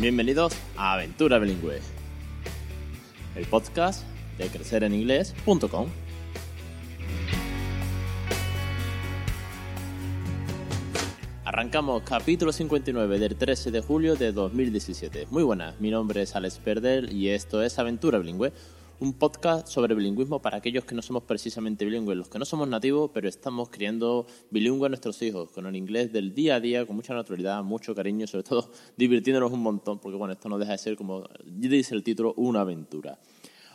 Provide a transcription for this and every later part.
Bienvenidos a Aventura Bilingüe, el podcast de crecereninglés.com. Arrancamos capítulo 59 del 13 de julio de 2017. Muy buenas, mi nombre es Alex Perdel y esto es Aventura Bilingüe, un podcast sobre bilingüismo para aquellos que no somos precisamente bilingües, los que no somos nativos, pero estamos criando bilingüe a nuestros hijos, con el inglés del día a día, con mucha naturalidad, mucho cariño, sobre todo divirtiéndonos un montón, porque bueno, esto no deja de ser, como dice el título, una aventura.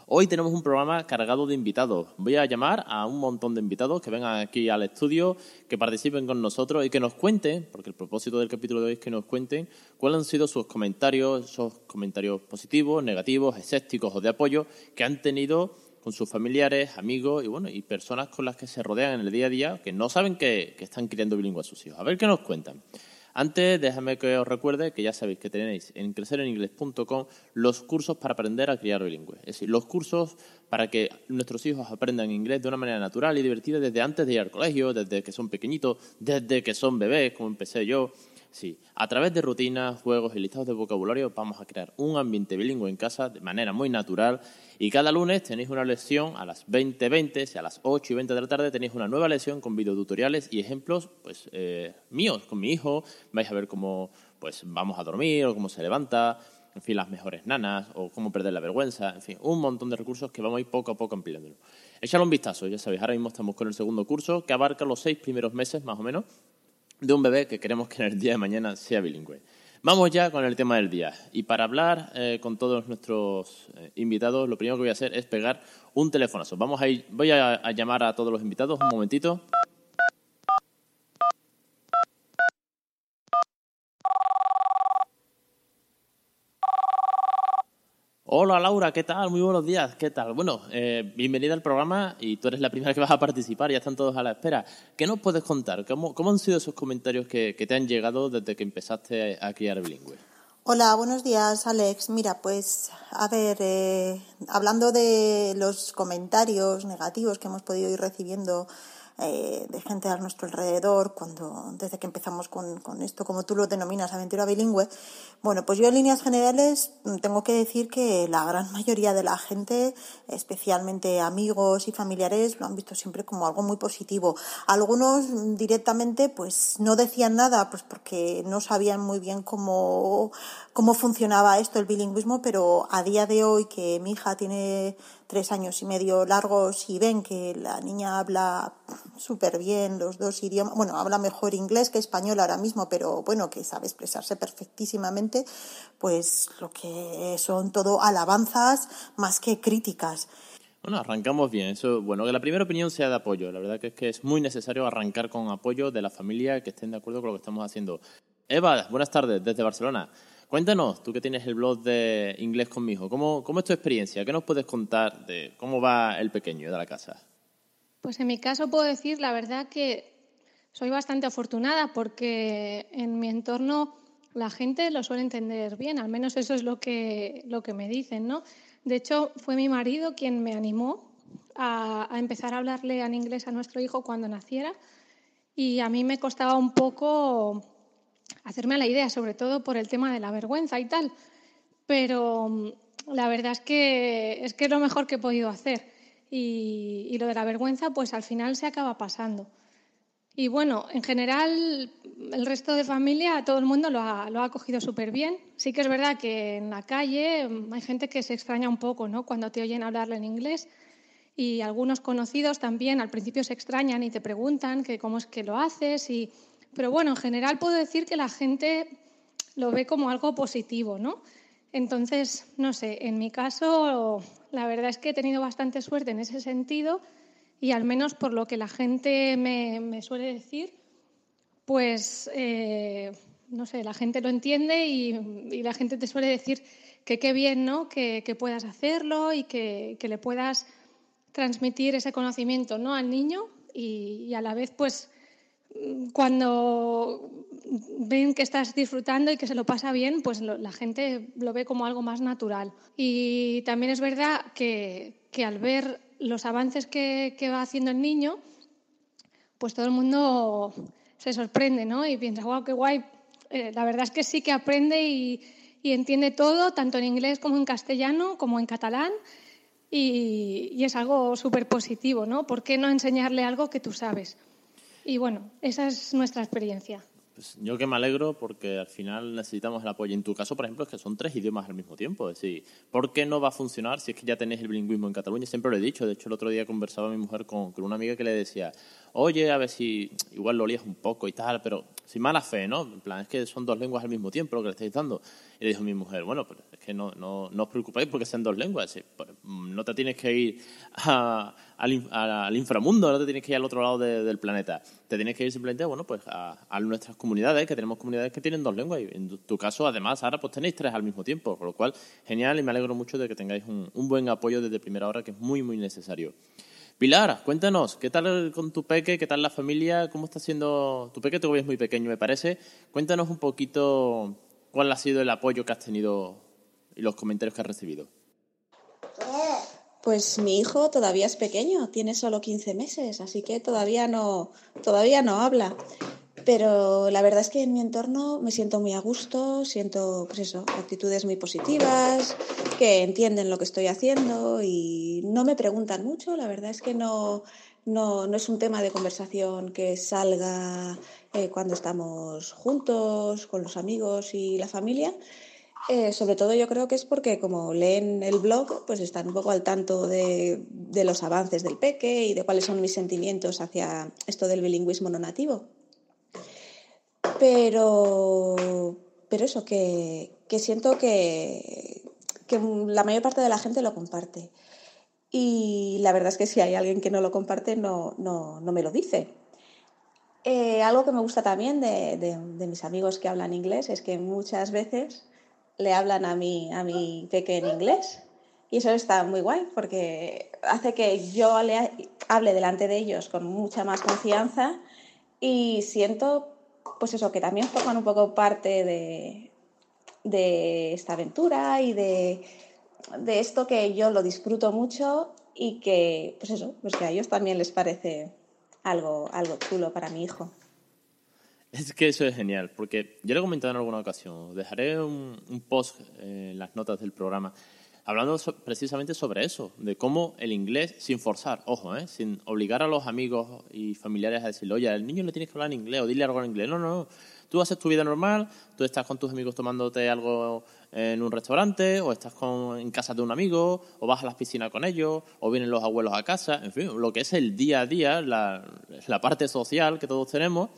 Hoy tenemos un programa cargado de invitados. Voy a llamar a un montón de invitados que vengan aquí al estudio, que participen con nosotros y que nos cuenten, porque el propósito del capítulo de hoy es que nos cuenten cuáles han sido sus comentarios, esos comentarios positivos, negativos, escépticos o de apoyo que han tenido con sus familiares, amigos y bueno y personas con las que se rodean en el día a día que no saben que, están criando bilingüe a sus hijos. A ver qué nos cuentan. Antes, déjame que os recuerde que ya sabéis que tenéis en crecereningles.com los cursos para aprender a criar bilingüe. Es decir, los cursos para que nuestros hijos aprendan inglés de una manera natural y divertida desde antes de ir al colegio, desde que son pequeñitos, desde que son bebés, como empecé yo. Sí, a través de rutinas, juegos y listados de vocabulario vamos a crear un ambiente bilingüe en casa de manera muy natural y cada lunes tenéis una lección a las 20.20, y a las 8 y 20 de la tarde tenéis una nueva lección con videotutoriales y ejemplos pues eh, míos, con mi hijo. Vais a ver cómo pues vamos a dormir o cómo se levanta, en fin, las mejores nanas o cómo perder la vergüenza, en fin, un montón de recursos que vamos a ir poco a poco ampliándolo. Echadle un vistazo, ya sabéis, ahora mismo estamos con el segundo curso que abarca los seis primeros meses más o menos de un bebé que queremos que en el día de mañana sea bilingüe. Vamos ya con el tema del día. Y para hablar eh, con todos nuestros eh, invitados, lo primero que voy a hacer es pegar un telefonazo. Vamos a ir, voy a, a llamar a todos los invitados un momentito. Hola Laura, ¿qué tal? Muy buenos días, ¿qué tal? Bueno, eh, bienvenida al programa y tú eres la primera que vas a participar, ya están todos a la espera. ¿Qué nos puedes contar? ¿Cómo, cómo han sido esos comentarios que, que, te han llegado desde que empezaste a criar bilingüe? Hola, buenos días Alex. Mira, pues a ver, eh, hablando de los comentarios negativos que hemos podido ir recibiendo eh, de gente a nuestro alrededor cuando desde que empezamos con, con, esto, como tú lo denominas, aventura bilingüe. Bueno, pues yo en líneas generales tengo que decir que la gran mayoría de la gente, especialmente amigos y familiares, lo han visto siempre como algo muy positivo. Algunos directamente pues no decían nada, pues porque no sabían muy bien cómo, cómo funcionaba esto, el bilingüismo, pero a día de hoy que mi hija tiene tres años y medio largos y ven que la niña habla súper bien los dos idiomas, bueno, habla mejor inglés que español ahora mismo, pero bueno, que sabe expresarse perfectísimamente, pues lo que son todo alabanzas más que críticas. Bueno, arrancamos bien. Eso, bueno, que la primera opinión sea de apoyo. La verdad que es que es muy necesario arrancar con apoyo de la familia que estén de acuerdo con lo que estamos haciendo. Eva, buenas tardes desde Barcelona. Cuéntanos, tú que tienes el blog de Inglés con mi hijo, ¿cómo, ¿cómo es tu experiencia? ¿Qué nos puedes contar de cómo va el pequeño de la casa? Pues en mi caso puedo decir la verdad que soy bastante afortunada porque en mi entorno la gente lo suele entender bien, al menos eso es lo que, lo que me dicen, ¿no? De hecho, fue mi marido quien me animó a, empezar a hablarle en inglés a nuestro hijo cuando naciera y a mí me costaba un poco hacerme a la idea, sobre todo por el tema de la vergüenza y tal. Pero mm, la verdad es que es, que es lo mejor que he podido hacer. Y, y, lo de la vergüenza, pues al final se acaba pasando. Y bueno, en general, el resto de familia, todo el mundo lo ha, lo ha cogido súper bien. Sí que es verdad que en la calle mm, hay gente que se extraña un poco, ¿no? Cuando te oyen hablarle en inglés. Y algunos conocidos también al principio se extrañan y te preguntan que cómo es que lo haces y pero bueno, en general puedo decir que la gente lo ve como algo positivo, ¿no? Entonces, no sé, en mi caso, la verdad es que he tenido bastante suerte en ese sentido y al menos por lo que la gente me, suele decir, pues, eh, no sé, la gente lo entiende y, la gente te suele decir que qué bien, ¿no? Que, que puedas hacerlo y que, que, le puedas transmitir ese conocimiento, ¿no? Al niño y a la vez, pues, cuando ven que estás disfrutando y que se lo pasa bien, pues lo, la gente lo ve como algo más natural. Y también es verdad que, que al ver los avances que, que, va haciendo el niño, pues todo el mundo se sorprende ¿no? y piensa, wow, qué guay. Eh, la verdad es que sí que aprende y, y entiende todo, tanto en inglés como en castellano, como en catalán. Y, y es algo súper positivo, ¿no? ¿Por qué no enseñarle algo que tú sabes? Y bueno, esa es nuestra experiencia. Pues yo que me alegro porque al final necesitamos el apoyo. En tu caso, por ejemplo, es que son tres idiomas al mismo tiempo. Es decir, ¿por qué no va a funcionar si es que ya tenéis el bilingüismo en Cataluña? Siempre lo he dicho. De hecho, el otro día conversaba mi mujer con, con una amiga que le decía, oye, a ver si igual lo lías un poco y tal, pero sin mala fe, ¿no? En plan, es que son dos lenguas al mismo tiempo lo que le estáis dando. Y le dijo mi mujer, bueno, pero es que no, no, no os preocupéis porque sean dos lenguas. Pues, no te tienes que ir al, inframundo, no te tienes que ir al otro lado del planeta. Te tienes que ir simplemente, bueno, pues a, nuestras comunidades, que tenemos comunidades que tienen dos lenguas. Y en tu caso, además, ahora pues tenéis tres al mismo tiempo. Con lo cual, genial y me alegro mucho de que tengáis un buen apoyo desde primera hora, que es muy, muy necesario. Pilar, cuéntanos, ¿qué tal con tu peque? ¿Qué tal la familia? ¿Cómo está siendo tu peque? Todavía es muy pequeño, me parece. Cuéntanos un poquito cuál ha sido el apoyo que has tenido y los comentarios que has recibido. Pues mi hijo todavía es pequeño, tiene solo 15 meses, así que todavía no, todavía no habla. Pero la verdad es que en mi entorno me siento muy a gusto, siento, pues eso, actitudes muy positivas, que entienden lo que estoy haciendo y no me preguntan mucho. La verdad es que no, no, no es un tema de conversación que salga eh, cuando estamos juntos, con los amigos y la familia. Eh, sobre todo yo creo que es porque como leen el blog, pues están un poco al tanto de, de los avances del peque y de cuáles son mis sentimientos hacia esto del bilingüismo no nativo. Pero, pero eso, que, que siento que, que, la mayor parte de la gente lo comparte. Y la verdad es que si hay alguien que no lo comparte, no, no, no me lo dice. Eh, algo que me gusta también de, de, de, mis amigos que hablan inglés es que muchas veces le hablan a mi, a mi peque en inglés. Y eso está muy guay porque hace que yo le hable delante de ellos con mucha más confianza y siento pues eso, que también forman un poco parte de, de esta aventura y de, de, esto que yo lo disfruto mucho y que, pues eso, pues que a ellos también les parece algo, algo chulo para mi hijo. Es que eso es genial, porque yo lo he comentado en alguna ocasión, dejaré un, un post en las notas del programa hablando so precisamente sobre eso, de cómo el inglés, sin forzar, ojo, ¿eh? sin obligar a los amigos y familiares a decirle, oye, al niño le tienes que hablar en inglés o dile algo en inglés. No, no, no. Tú haces tu vida normal, tú estás con tus amigos tomándote algo en un restaurante, o estás con, en casa de un amigo, o vas a las piscinas con ellos, o vienen los abuelos a casa, en fin, lo que es el día a día, la, la parte social que todos tenemos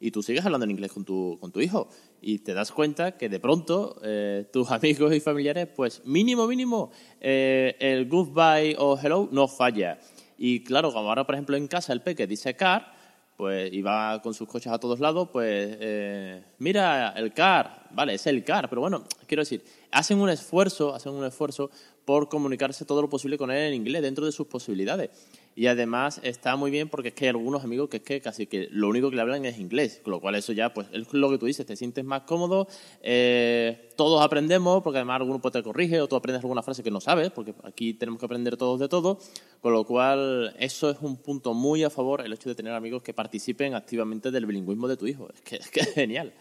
y tú sigues hablando en inglés con tu, con tu hijo y te das cuenta que de pronto eh, tus amigos y familiares, pues mínimo, mínimo, eh, el goodbye o hello no falla. Y claro, como ahora, por ejemplo, en casa el peque dice car, pues y va con sus coches a todos lados, pues eh, mira, el car, vale, es el car, pero bueno, quiero decir, hacen un esfuerzo, hacen un esfuerzo por comunicarse todo lo posible con él en inglés dentro de sus posibilidades. Y además está muy bien porque es que hay algunos amigos que es que casi que lo único que le hablan es inglés, con lo cual eso ya, pues es lo que tú dices, te sientes más cómodo, eh, todos aprendemos, porque además alguno pues te corrige o tú aprendes alguna frase que no sabes, porque aquí tenemos que aprender todos de todo, con lo cual eso es un punto muy a favor, el hecho de tener amigos que participen activamente del bilingüismo de tu hijo, es que es, que es genial.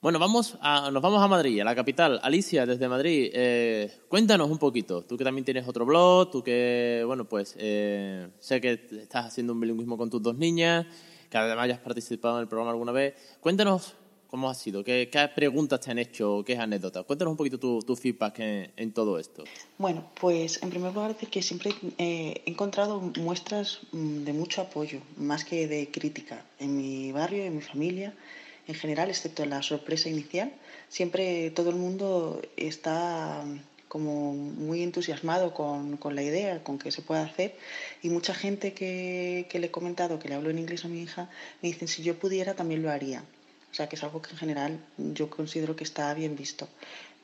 Bueno, vamos a, nos vamos a Madrid, a la capital. Alicia, desde Madrid, eh, cuéntanos un poquito. Tú que también tienes otro blog, tú que, bueno, pues eh, sé que estás haciendo un bilingüismo con tus dos niñas, que además ya has participado en el programa alguna vez. Cuéntanos cómo ha sido, qué, preguntas te han hecho, qué anécdotas. Cuéntanos un poquito tu, feedback en, en, todo esto. Bueno, pues en primer lugar decir que siempre eh, he encontrado muestras mm, de mucho apoyo, más que de crítica, en mi barrio, en mi familia en general, excepto la sorpresa inicial, siempre todo el mundo está como muy entusiasmado con, con, la idea, con que se puede hacer. Y mucha gente que, que, le he comentado, que le hablo en inglés a mi hija, me dicen, si yo pudiera, también lo haría. O sea, que es algo que en general yo considero que está bien visto.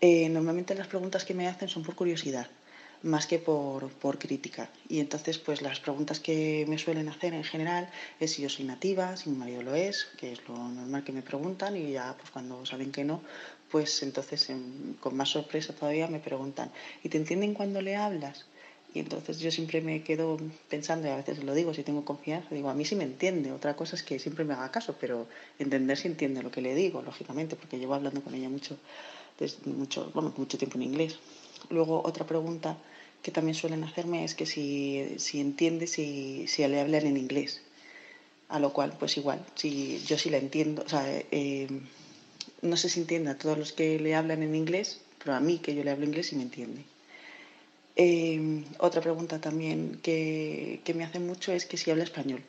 Eh, normalmente las preguntas que me hacen son por curiosidad más que por, por, crítica. Y entonces, pues las preguntas que me suelen hacer en general es si yo soy nativa, si mi marido lo es, que es lo normal que me preguntan, y ya pues cuando saben que no, pues entonces en, con más sorpresa todavía me preguntan, ¿y te entienden cuando le hablas? Y entonces yo siempre me quedo pensando, y a veces lo digo, si tengo confianza, digo, a mí sí me entiende. Otra cosa es que siempre me haga caso, pero entender si entiende lo que le digo, lógicamente, porque llevo hablando con ella mucho desde mucho, bueno, mucho tiempo en inglés. Luego otra pregunta que también suelen hacerme es que si, si entiende si, si le hablan en inglés. A lo cual, pues igual, si yo sí la entiendo, o sea, eh, no sé si entiende a todos los que le hablan en inglés, pero a mí que yo le hablo inglés sí me entiende. Eh, otra pregunta también que, que me hacen mucho es que si habla español,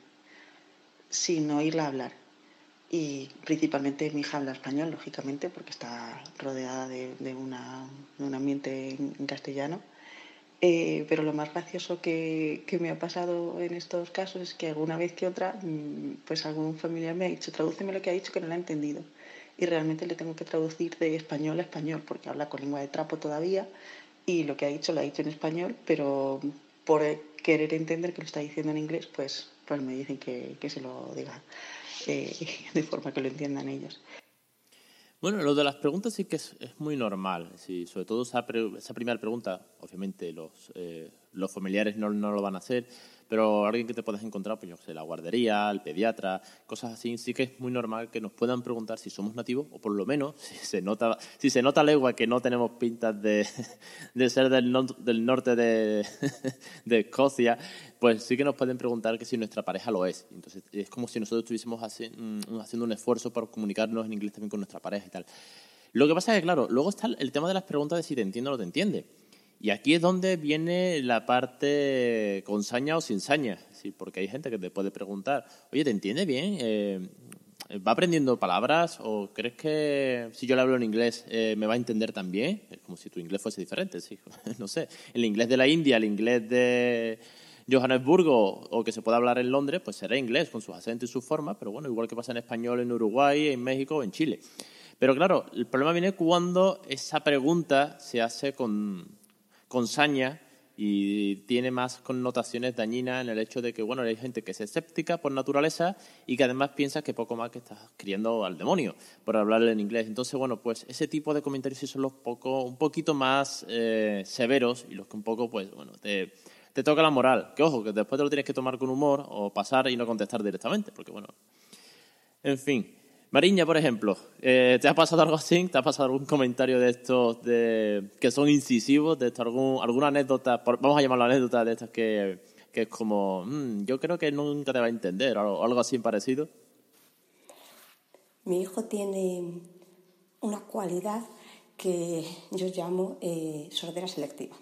sin oírla hablar y principalmente mi hija habla español, lógicamente, porque está rodeada de, de, una, de un ambiente en, castellano. Eh, pero lo más gracioso que, que, me ha pasado en estos casos es que alguna vez que otra, mm, pues algún familiar me ha dicho, tradúceme lo que ha dicho que no lo ha entendido. Y realmente le tengo que traducir de español a español, porque habla con lengua de trapo todavía y lo que ha dicho lo ha dicho en español, pero por querer entender que lo está diciendo en inglés, pues, pues me dicen que, que se lo diga eh, de forma que lo entiendan ellos. Bueno, lo de las preguntas sí que es, muy normal. Sí, sobre todo esa, pre, esa, primera pregunta, obviamente los, eh, los familiares no, no, lo van a hacer, pero alguien que te puedes encontrar, pues yo sé, la guardería, el pediatra, cosas así, sí que es muy normal que nos puedan preguntar si somos nativos o por lo menos si se nota, si se nota legua que no tenemos pintas de, de ser del, no, del norte de, Escocia, pues sí que nos pueden preguntar que si nuestra pareja lo es. Entonces es como si nosotros estuviésemos mm, haciendo un esfuerzo por comunicarnos en inglés también con nuestra pareja y tal. Lo que pasa es que, claro, luego está el tema de las preguntas de si te entiende o no te entiende. Y aquí es donde viene la parte con saña o sin saña, ¿sí? porque hay gente que te puede preguntar, oye, ¿te entiende bien? Eh, ¿Va aprendiendo palabras o crees que si yo le hablo en inglés eh, me va a entender también? Es como si tu inglés fuese diferente, sí. no sé. El inglés de la India, el inglés de Johannesburgo o que se pueda hablar en Londres, pues será inglés con sus acentos y sus formas, pero bueno, igual que pasa en español en Uruguay, en México o en Chile. Pero claro, el problema viene cuando esa pregunta se hace con, con saña y tiene más connotaciones dañinas en el hecho de que, bueno, hay gente que es escéptica por naturaleza y que además piensa que poco más que estás criando al demonio por hablarle en inglés. Entonces, bueno, pues ese tipo de comentarios sí son los poco, un poquito más eh, severos y los que un poco, pues, bueno, te, te toca la moral. Que ojo, que después te lo tienes que tomar con humor o pasar y no contestar directamente, porque bueno. En fin. Mariña, por ejemplo, eh, ¿te ha pasado algo así? ¿Te ha pasado algún comentario de estos de, que son incisivos? ¿De esto, algún, ¿Alguna anécdota? Vamos a llamarlo anécdota de estas que, que es como, mmm, yo creo que nunca te va a entender o algo así parecido. Mi hijo tiene una cualidad que yo llamo eh, sordera selectiva.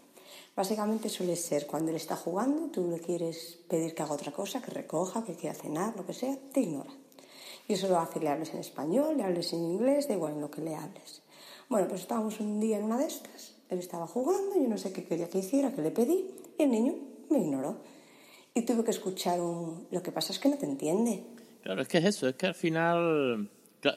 Básicamente suele ser cuando él está jugando, tú le quieres pedir que haga otra cosa, que recoja, que quiera cenar, lo que sea, te ignora. Y eso lo hace, le hables en español, le hables en inglés, da igual en lo que le hables. Bueno, pues estábamos un día en una de estas, él estaba jugando, yo no sé qué quería que hiciera, que le pedí, y el niño me ignoró. Y tuve que escuchar un... Lo que pasa es que no te entiende. Claro, es que es eso, es que al final...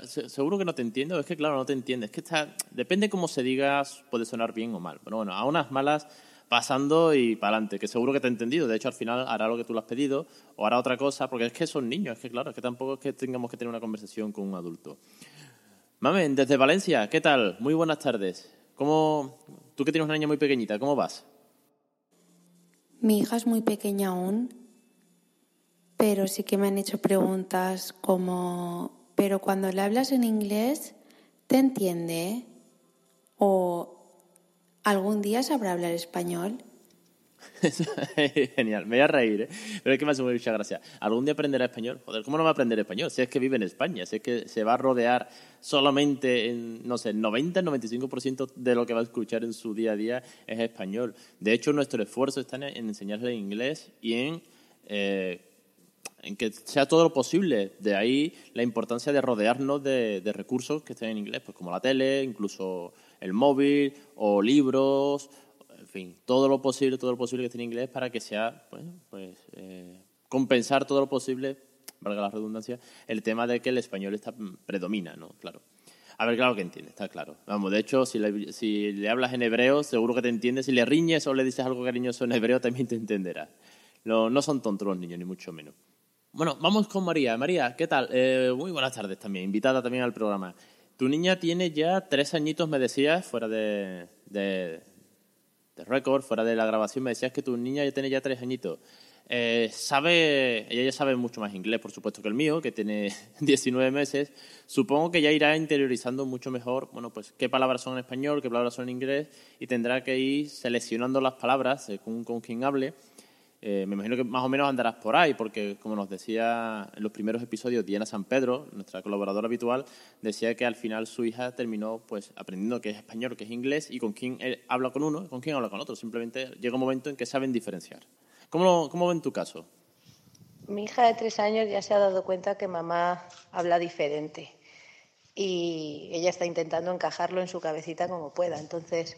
seguro que no te entiende, o es que claro, no te entiende. Es que está, depende cómo se diga, puede sonar bien o mal. Pero bueno, a unas malas pasando y para adelante, que seguro que te ha entendido. De hecho, al final hará lo que tú le has pedido o hará otra cosa, porque es que son niños, es que claro, es que tampoco es que tengamos que tener una conversación con un adulto. Mamen, desde Valencia, ¿qué tal? Muy buenas tardes. ¿Cómo, tú que tienes una niña muy pequeñita, ¿cómo vas? Mi hija es muy pequeña aún, pero sí que me han hecho preguntas como, pero cuando le hablas en inglés, ¿te entiende? O ¿Algún día sabrá hablar español? Genial, me voy a reír, ¿eh? pero es que me hace mucha gracia. ¿Algún día aprenderá español? Joder, ¿cómo no va a aprender español? Si es que vive en España, si es que se va a rodear solamente en, no sé, 90, 95% de lo que va a escuchar en su día a día es español. De hecho, nuestro esfuerzo está en, enseñarle inglés y en, eh, en que sea todo lo posible. De ahí la importancia de rodearnos de, de recursos que estén en inglés, pues como la tele, incluso el móvil o libros, en fin, todo lo posible, todo lo posible que esté en inglés para que sea, pues, pues eh, compensar todo lo posible, valga la redundancia, el tema de que el español está, mm, predomina, ¿no? Claro. A ver, claro que entiende, está claro. Vamos, de hecho, si le, si le hablas en hebreo, seguro que te entiende. Si le riñes o le dices algo cariñoso en hebreo, también te entenderá. No, no son tontos los niños, ni mucho menos. Bueno, vamos con María. María, ¿qué tal? Eh, muy buenas tardes también, invitada también al programa. Tu niña tiene ya tres añitos, me decías, fuera de, de, de récord, fuera de la grabación, me decías que tu niña ya tiene ya tres añitos. Eh, sabe, ella ya sabe mucho más inglés, por supuesto, que el mío, que tiene 19 meses. Supongo que ya irá interiorizando mucho mejor, bueno, pues qué palabras son en español, qué palabras son en inglés, y tendrá que ir seleccionando las palabras según con quien hable. Eh, me imagino que más o menos andarás por ahí, porque como nos decía en los primeros episodios Diana San Pedro, nuestra colaboradora habitual, decía que al final su hija terminó pues aprendiendo que es español, que es inglés, y con quién habla con uno, con quién habla con otro. Simplemente llega un momento en que saben diferenciar. ¿Cómo, cómo ven tu caso? Mi hija de tres años ya se ha dado cuenta que mamá habla diferente y ella está intentando encajarlo en su cabecita como pueda. Entonces,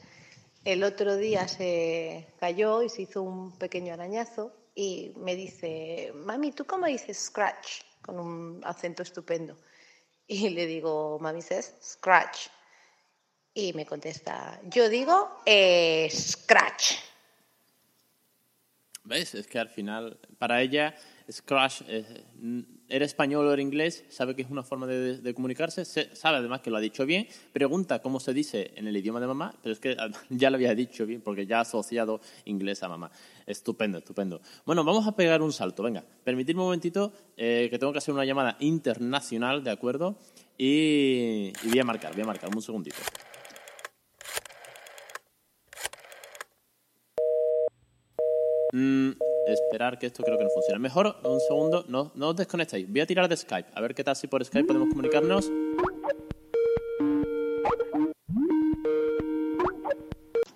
el otro día se cayó y se hizo un pequeño arañazo y me dice, mami, ¿tú cómo dices scratch? Con un acento estupendo. Y le digo, mami, ¿sabes? Scratch. Y me contesta, yo digo eh, scratch. ¿Ves? Es que al final, para ella, Scratch, era español o era inglés, sabe que es una forma de, comunicarse, sabe además que lo ha dicho bien, pregunta cómo se dice en el idioma de mamá, pero es que ya lo había dicho bien porque ya ha asociado inglés a mamá. Estupendo, estupendo. Bueno, vamos a pegar un salto, venga, permitidme un momentito eh, que tengo que hacer una llamada internacional, ¿de acuerdo? Y, y voy a marcar, voy a marcar, un segundito. Mm, esperar que esto creo que no funciona. Mejor un segundo, no, no os desconectéis. Voy a tirar de Skype, a ver qué tal si por Skype podemos comunicarnos.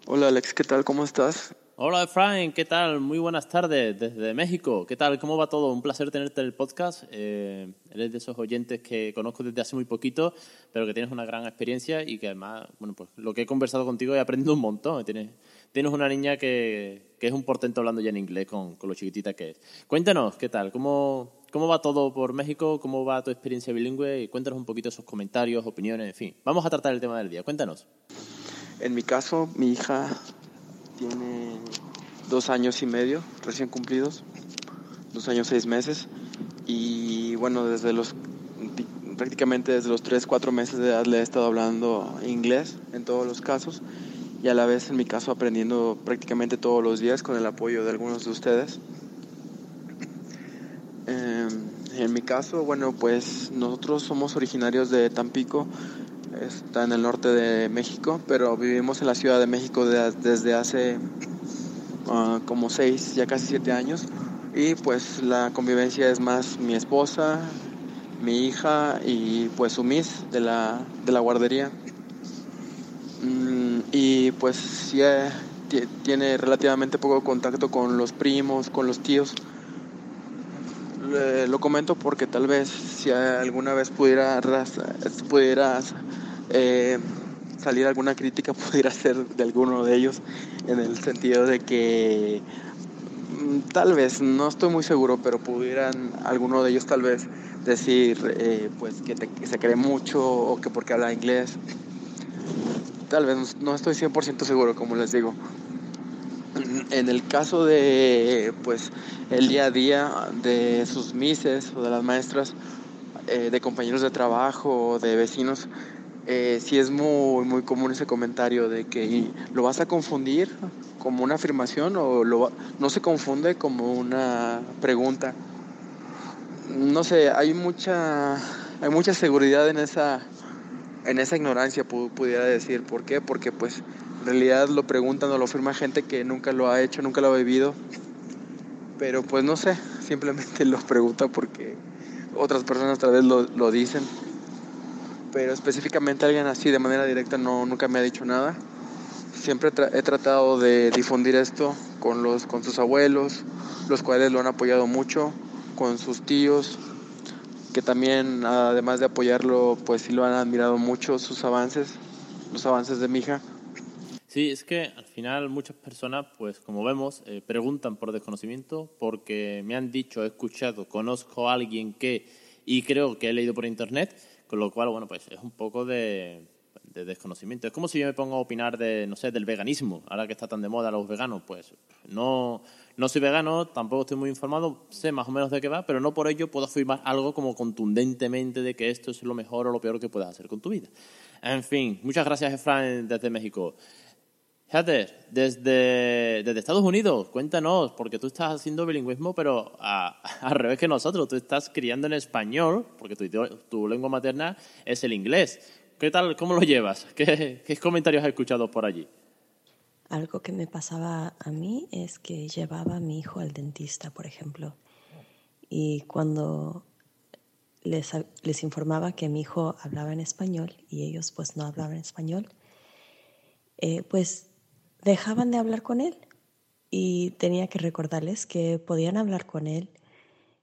Hola Alex, ¿qué tal? ¿Cómo estás? Hola Efraín, ¿qué tal? Muy buenas tardes desde México. ¿Qué tal? ¿Cómo va todo? Un placer tenerte en el podcast. Eh, eres de esos oyentes que conozco desde hace muy poquito, pero que tienes una gran experiencia y que además, bueno, pues lo que he conversado contigo he aprendido un montón. Tienes, tienes una niña que, que es un portento hablando ya en inglés con, con, lo chiquitita que es. Cuéntanos, ¿qué tal? ¿Cómo, ¿Cómo va todo por México? ¿Cómo va tu experiencia bilingüe? Y cuéntanos un poquito esos comentarios, opiniones, en fin. Vamos a tratar el tema del día. Cuéntanos. En mi caso, mi hija tiene dos años y medio recién cumplidos, dos años seis meses. Y bueno, desde los prácticamente desde los tres, cuatro meses de edad le he estado hablando inglés en todos los casos y a la vez en mi caso aprendiendo prácticamente todos los días con el apoyo de algunos de ustedes. Em, en mi caso, bueno, pues nosotros somos originarios de Tampico, está en el norte de México, pero vivimos en la Ciudad de México desde hace ah, como seis, ya casi siete años. Y pues la convivencia es más mi esposa, mi hija y pues su miss de la, de la guardería. Y pues sí eh, tiene relativamente poco contacto con los primos, con los tíos. lo comento porque tal vez si alguna vez pudiera, pudiera eh, salir alguna crítica pudiera ser de alguno de ellos en el sentido de que mm, tal vez, no estoy muy seguro, pero pudieran alguno de ellos tal vez decir eh, pues que, se cree mucho o que porque habla inglés. Tal vez no estoy 100% seguro, como les digo. En el caso de pues el día a día de sus mises o de las maestras, eh, de compañeros de trabajo o de vecinos, eh, sí es muy, muy común ese comentario de que lo vas a confundir como una afirmación o lo, no se confunde como una pregunta. No sé, hay mucha, hay mucha seguridad en esa, en esa ignorancia, pudiera decir. ¿Por qué? Porque pues en realidad lo preguntan o lo afirma gente que nunca lo ha hecho, nunca lo ha vivido. Pero pues no sé, simplemente lo pregunta porque otras personas tal vez lo, lo dicen. Pero específicamente alguien así de manera directa no, nunca me ha dicho nada. Siempre he tratado de difundir esto con, los, con sus abuelos, los cuales lo han apoyado mucho, con sus tíos, que también además de apoyarlo, pues sí lo han admirado mucho sus avances, los avances de mi hija. Sí, es que al final muchas personas, pues como vemos, eh, preguntan por desconocimiento porque me han dicho, he escuchado, conozco a alguien que y creo que he leído por internet, con lo cual, bueno, pues es un poco de, de desconocimiento. Es como si yo me pongo a opinar de, no sé, del veganismo, ahora que está tan de moda los veganos, pues no, no soy vegano, tampoco estoy muy informado, sé más o menos de qué va, pero no por ello puedo afirmar algo como contundentemente de que esto es lo mejor o lo peor que puedes hacer con tu vida. En fin, muchas gracias Efraín desde México. Heather, desde, desde Estados Unidos, cuéntanos, porque tú estás haciendo bilingüismo, pero al revés que nosotros, tú estás criando en español, porque tu, tu lengua materna es el inglés. ¿Qué tal, cómo lo llevas? ¿Qué, ¿Qué comentarios has escuchado por allí? Algo que me pasaba a mí es que llevaba a mi hijo al dentista, por ejemplo, y cuando les, les informaba que mi hijo hablaba en español y ellos pues no hablaban español, eh, pues dejaban de hablar con él y tenía que recordarles que podían hablar con él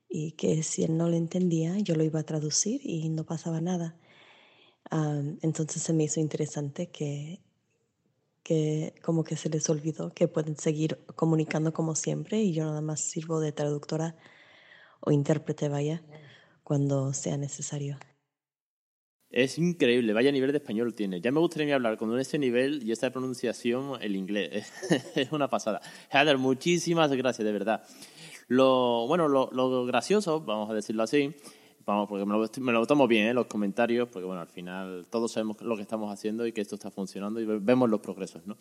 y que si él no lo entendía yo lo iba a traducir y no pasaba nada. entonces se me hizo interesante que, que como que se les olvidó que pueden seguir comunicando como siempre y yo nada más sirvo de traductora o intérprete, vaya, cuando sea necesario. Es increíble, vaya nivel de español tiene. Ya me gustaría hablar con ese nivel y esta pronunciación, el inglés. es una pasada. Heather, muchísimas gracias, de verdad. Lo, bueno, lo, lo gracioso, vamos a decirlo así, vamos, porque me lo, me tomo bien, ¿eh? los comentarios, porque bueno, al final todos sabemos lo que estamos haciendo y que esto está funcionando y vemos los progresos, ¿no?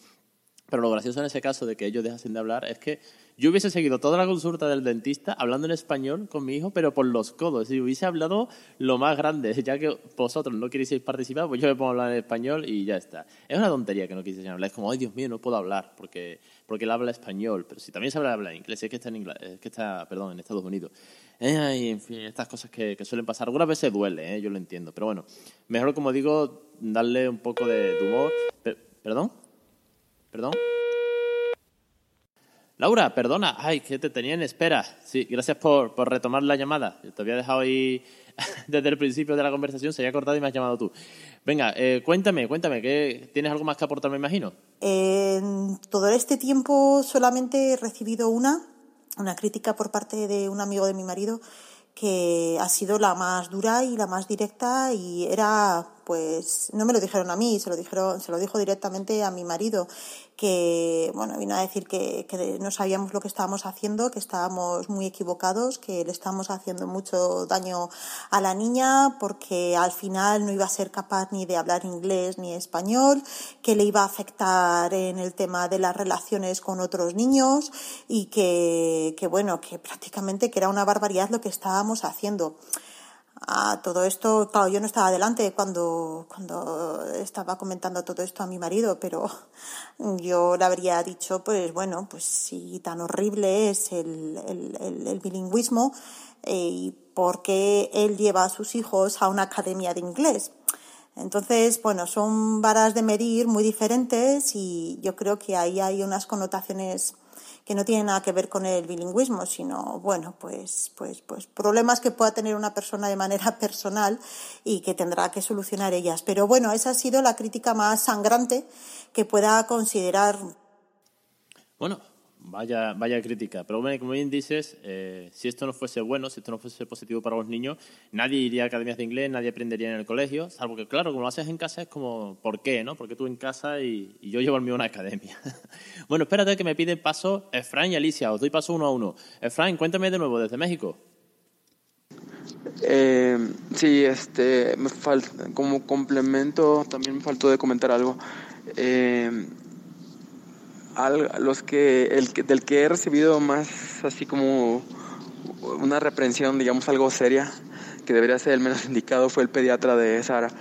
Pero lo gracioso en ese caso de que ellos dejasen de hablar es que yo hubiese seguido toda la consulta del dentista hablando en español con mi hijo, pero por los codos. Si hubiese hablado lo más grande, ya que vosotros no queréis participar, pues yo me pongo a hablar en español y ya está. Es una tontería que no quisiesen hablar. Es como, ay Dios mío, no puedo hablar porque, porque él habla español. Pero si también se habla inglés, es que está en, inglés, es que está perdón, en Estados Unidos. Eh, en fin, estas cosas que, que, suelen pasar. Algunas veces duele, eh, yo lo entiendo. Pero bueno, mejor, como digo, darle un poco de, humor. ¿Perdón? ¿Perdón? Laura, perdona, ay, que te tenía en espera. Sí, gracias por, por retomar la llamada. Te había dejado ahí desde el principio de la conversación, se había cortado y me has llamado tú. Venga, eh, cuéntame, cuéntame, ¿qué, ¿tienes algo más que aportar, me imagino? En todo este tiempo solamente he recibido una, una crítica por parte de un amigo de mi marido que ha sido la más dura y la más directa y era pues no me lo dijeron a mí, se lo dijeron, se lo dijo directamente a mi marido que bueno, vino a decir que, que, no sabíamos lo que estábamos haciendo, que estábamos muy equivocados, que le estábamos haciendo mucho daño a la niña porque al final no iba a ser capaz ni de hablar inglés ni español, que le iba a afectar en el tema de las relaciones con otros niños y que, que bueno, que prácticamente que era una barbaridad lo que estábamos haciendo a todo esto, claro, yo no estaba adelante cuando, cuando estaba comentando todo esto a mi marido, pero yo le habría dicho, pues bueno, pues si tan horrible es el, el, bilingüismo, eh, y por qué él lleva a sus hijos a una academia de inglés. Entonces, bueno, son varas de medir muy diferentes y yo creo que ahí hay unas connotaciones que no tiene nada que ver con el bilingüismo, sino, bueno, pues, pues, pues problemas que pueda tener una persona de manera personal y que tendrá que solucionar ellas. Pero bueno, esa ha sido la crítica más sangrante que pueda considerar. Bueno, Vaya, vaya crítica. Pero bueno, como bien dices, eh, si esto no fuese bueno, si esto no fuese positivo para los niños, nadie iría a academias de inglés, nadie aprendería en el colegio, salvo que, claro, como lo haces en casa es como, ¿por qué? ¿no? Porque tú en casa y, yo llevo al mío a una academia. bueno, espérate que me pide paso Efraín y Alicia, os doy paso uno a uno. Efraín, cuéntame de nuevo, desde México. Eh, sí, este, me como complemento, también me faltó de comentar algo. Eh, los que, el, del que he recibido más así como una reprensión, digamos algo seria, que debería ser el menos indicado, fue el pediatra de Sara.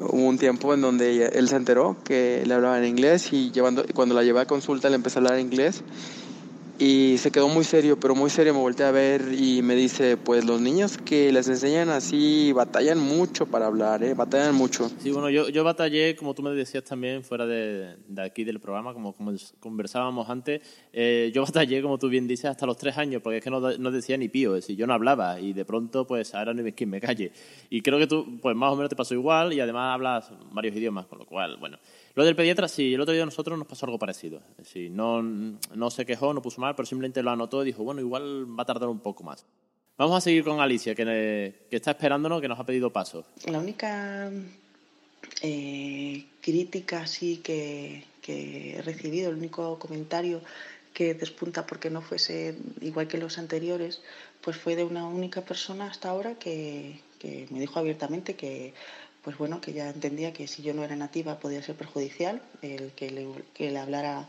Hubo un tiempo en donde él se enteró que le hablaba en inglés y llevando, cuando la llevé a consulta le empezó a hablar inglés y se quedó muy serio, pero muy serio me volteé a ver y me dice, pues los niños que les enseñan así batallan mucho para hablar, ¿eh? batallan mucho. Sí, bueno, yo, yo batallé, como tú me decías también, fuera de, de aquí del programa, como, como conversábamos antes, eh, yo batallé, como tú bien dices, hasta los tres años, porque es que no, no decía ni pío, es decir, yo no hablaba y de pronto, pues ahora no ves quién me calle. Y creo que tú, pues más o menos te pasó igual y además hablas varios idiomas, con lo cual, bueno. Lo del pediatra, sí, el otro día a nosotros nos pasó algo parecido. Es no, no se quejó, no puso mal, pero simplemente lo anotó y dijo, bueno, igual va a tardar un poco más. Vamos a seguir con Alicia, que, que está esperándonos, que nos ha pedido paso. La única eh, crítica así que, que he recibido, el único comentario que despunta porque no fuese igual que los anteriores, pues fue de una única persona hasta ahora que, que me dijo abiertamente que pues bueno, que ella entendía que si yo no era nativa podía ser perjudicial el que le, que le hablara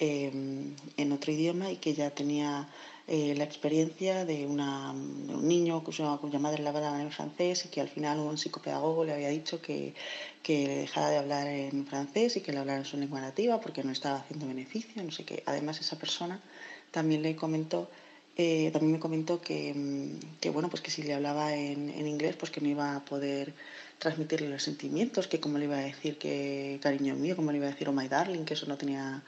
em, en otro idioma y que ella tenía eh, la experiencia de, un niño cuya, madre le hablaba en francés y que al final un psicopedagogo le había dicho que, que dejara de hablar en francés y que le hablara en su lengua nativa porque no estaba haciendo beneficio, no sé qué. Además esa persona también le comentó eh, también me comentó que, que, bueno pues que si le hablaba en, en, inglés pues que no iba a poder transmitirle los sentimientos que como le iba a decir que cariño mío como le iba a decir oh my darling que eso no tenía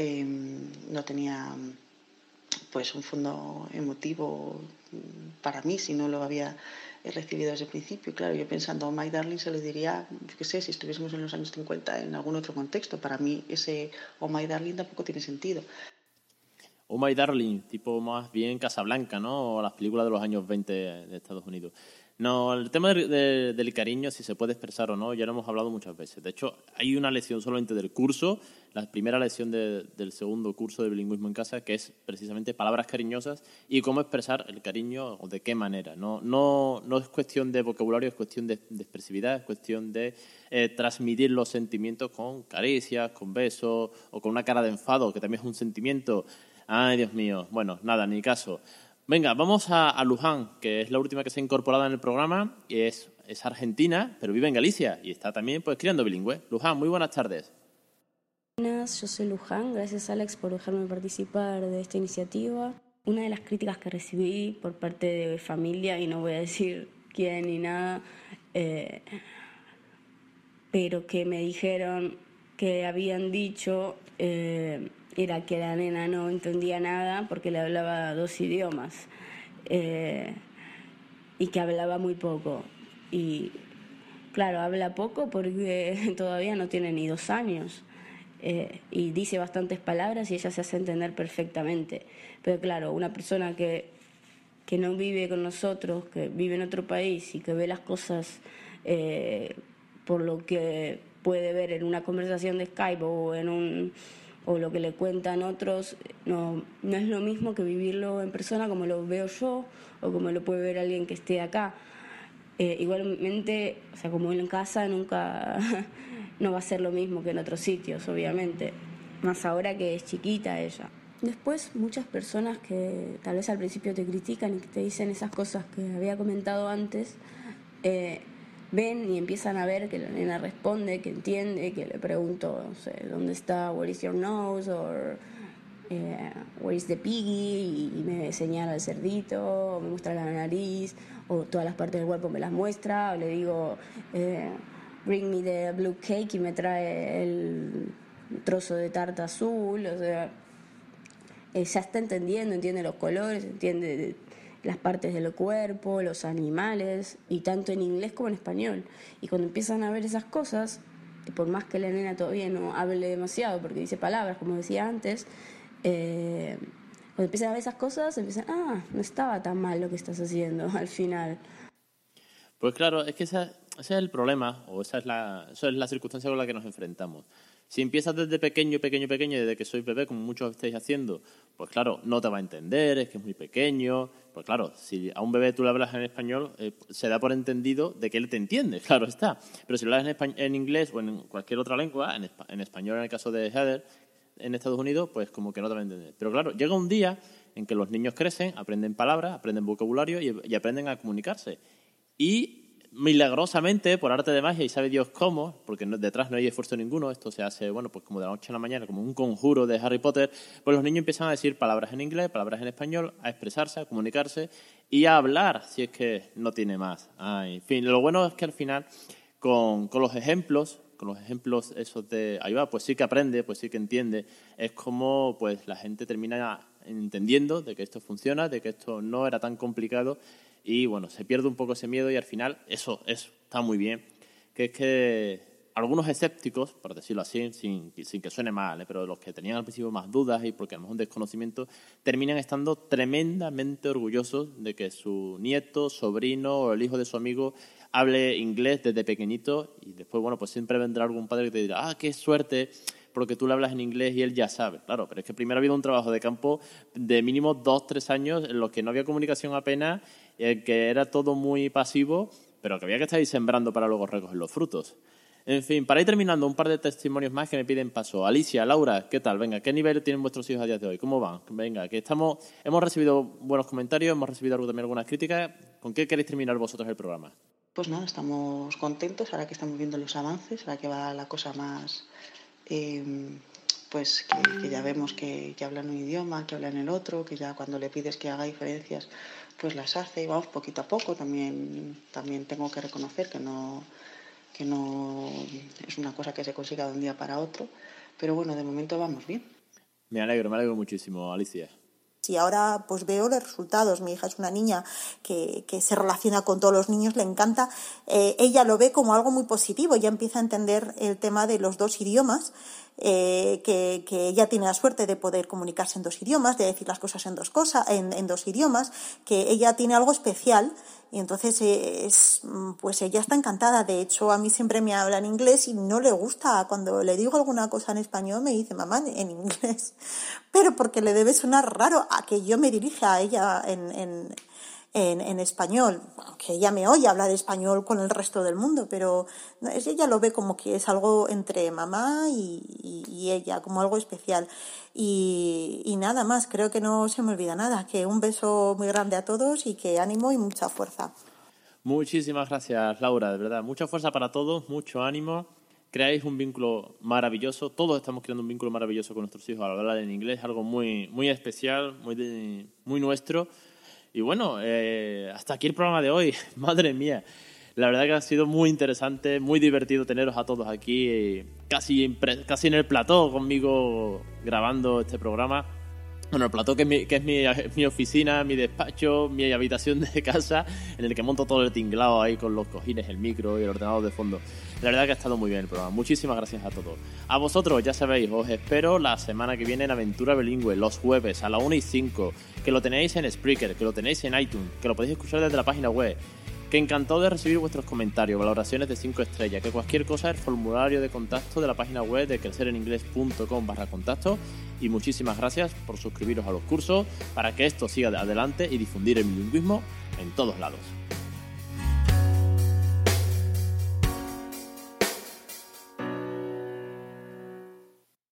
eh, no tenía pues un fondo emotivo para mí si no lo había recibido desde el principio. Claro, yo pensando, oh my darling, se lo diría, yo qué sé, si estuviésemos en los años 50 en algún otro contexto. Para mí ese oh my darling tampoco tiene sentido. Oh my darling, tipo más bien Casablanca, ¿no? O las películas de los años 20 de Estados Unidos. No, el tema del cariño, si se puede expresar o no, ya lo hemos hablado muchas veces. De hecho, hay una lección solamente del curso, la primera lección del segundo curso de bilingüismo en casa, que es precisamente palabras cariñosas y cómo expresar el cariño o de qué manera. No, no, no es cuestión de vocabulario, es cuestión de, expresividad, es cuestión de eh, transmitir los sentimientos con caricias, con besos o con una cara de enfado, que también es un sentimiento. Ay, Dios mío. Bueno, nada, ni caso. Venga, vamos a, Luján, que es la última que se ha incorporado en el programa y es, es argentina, pero vive en Galicia y está también pues criando bilingüe. Luján, muy buenas tardes. Buenas, yo soy Luján, gracias Alex por dejarme participar de esta iniciativa. Una de las críticas que recibí por parte de familia, y no voy a decir quién ni nada, eh, pero que me dijeron que habían dicho eh, era que la nena no entendía nada porque le hablaba dos idiomas eh, y que hablaba muy poco. Y claro, habla poco porque todavía no tiene ni dos años. Eh, y dice bastantes palabras y ella se hace entender perfectamente. Pero claro, una persona que, que no vive con nosotros, que vive en otro país y que ve las cosas eh, por lo que puede ver en una conversación de Skype o en un o lo que le cuentan otros no, no es lo mismo que vivirlo en persona como lo veo yo o como lo puede ver alguien que esté acá. Eh, igualmente, o sea, como en casa nunca no va a ser lo mismo que en otros sitios, obviamente, más ahora que es chiquita ella. Después, muchas personas que tal vez al principio te critican y que te dicen esas cosas que había comentado antes, eh, ven y empiezan a ver que la nena responde, que entiende, que le pregunto, no sé, ¿dónde está, where is your nose? O eh, where is the piggy? Y, me señala el cerdito, o me muestra la nariz, o todas las partes del cuerpo me las muestra, o le digo, eh, bring me the blue cake y me trae el trozo de tarta azul, o sea, eh, ya está entendiendo, entiende los colores, entiende las partes del cuerpo, los animales, y tanto en inglés como en español. Y cuando empiezan a ver esas cosas, por más que la nena todavía no hable demasiado, porque dice palabras, como decía antes, eh, cuando empiezan a ver esas cosas, empiezan, ah, no estaba tan mal lo que estás haciendo al final. Pues claro, es que ese es el problema, o esa es, la, esa es la circunstancia con la que nos enfrentamos. Si empiezas desde pequeño, pequeño, pequeño, desde que soy bebé, como muchos estáis haciendo, pues claro, no te va a entender, es que es muy pequeño. Pues claro, si a un bebé tú le hablas en español, eh, se da por entendido de que él te entiende, claro está. Pero si lo hablas en, en inglés o en cualquier otra lengua, en, en español en el caso de Heather, en Estados Unidos, pues como que no te va a entender. Pero claro, llega un día en que los niños crecen, aprenden palabras, aprenden vocabulario y, y aprenden a comunicarse. Y milagrosamente, por arte de magia, y sabe Dios cómo, porque detrás no hay esfuerzo ninguno, esto se hace, bueno, pues como de la noche a la mañana, como un conjuro de Harry Potter, pues los niños empiezan a decir palabras en inglés, palabras en español, a expresarse, a comunicarse y a hablar, si es que no tiene más. en fin, lo bueno es que al final, con, con los ejemplos, con los ejemplos esos de ahí va, pues sí que aprende, pues sí que entiende, es como pues la gente termina entendiendo de que esto funciona, de que esto no era tan complicado y bueno, se pierde un poco ese miedo y al final eso, está muy bien, que es que algunos escépticos, por decirlo así, sin, sin que suene mal, ¿eh? pero los que tenían al principio más dudas y porque a lo mejor un desconocimiento, terminan estando tremendamente orgullosos de que su nieto, sobrino o el hijo de su amigo hable inglés desde pequeñito y después, bueno, pues siempre vendrá algún padre que te dirá, ah, qué suerte, porque tú le hablas en inglés y él ya sabe. Claro, pero es que primero ha habido un trabajo de campo de mínimo dos, tres años en los que no había comunicación apenas que era todo muy pasivo pero que había que estar ahí sembrando para luego recoger los frutos. En fin, para ir terminando, un par de testimonios más que me piden paso. Alicia, Laura, ¿qué tal? Venga, ¿qué nivel tienen vuestros hijos a día de hoy? ¿Cómo van? Venga, que estamos, hemos recibido buenos comentarios, hemos recibido también algunas críticas. ¿Con qué queréis terminar vosotros el programa? Pues nada, estamos contentos ahora que estamos viendo los avances, ahora que va la cosa más, eh, pues que, ya vemos que, que hablan un idioma, que hablan el otro, que ya cuando le pides que haga diferencias, pues las hace y vamos poquito a poco. También, también tengo que reconocer que no que no es una cosa que se consiga de un día para otro, pero bueno, de momento vamos bien. Me alegro, me alegro muchísimo, Alicia. Y ahora pues veo los resultados. Mi hija es una niña que, que se relaciona con todos los niños, le encanta. Eh, ella lo ve como algo muy positivo, ya empieza a entender el tema de los dos idiomas, eh, que, que, ella tiene la suerte de poder comunicarse en dos idiomas, de decir las cosas en dos, cosas, en, dos idiomas, que ella tiene algo especial y entonces es, pues ella está encantada. De hecho, a mí siempre me habla en inglés y no le gusta. Cuando le digo alguna cosa en español me dice mamá en inglés. Pero porque le debe sonar raro a que yo me dirija a ella en, en, en, en español. Que ella me oye hablar español con el resto del mundo, pero ella lo ve como que es algo entre mamá y, y, y ella, como algo especial. Y, y, nada más, creo que no se me olvida nada. Que un beso muy grande a todos y que ánimo y mucha fuerza. Muchísimas gracias, Laura, de verdad. Mucha fuerza para todos, mucho ánimo. Creáis un vínculo maravilloso. Todos estamos creando un vínculo maravilloso con nuestros hijos al hablar en inglés, algo muy, muy especial, muy, de, muy nuestro. Y bueno, eh, hasta aquí el programa de hoy. Madre mía. La verdad que ha sido muy interesante, muy divertido teneros a todos aquí, casi, casi en el plató conmigo grabando este programa. Bueno, el plató que es, mi, que es mi, oficina, mi despacho, mi habitación de casa, en el que monto todo el tinglado ahí con los cojines, el micro y el ordenador de fondo. La verdad que ha estado muy bien el programa. Muchísimas gracias a todos. A vosotros, ya sabéis, os espero la semana que viene en Aventura Bilingüe, los jueves a la 1 y 5, que lo tenéis en Spreaker, que lo tenéis en iTunes, que lo podéis escuchar desde la página web. Que encantado de recibir vuestros comentarios, valoraciones de 5 estrellas, que cualquier cosa el formulario de contacto de la página web de crecereningles.com barra contacto y muchísimas gracias por suscribiros a los cursos para que esto siga adelante y difundir el bilingüismo en todos lados.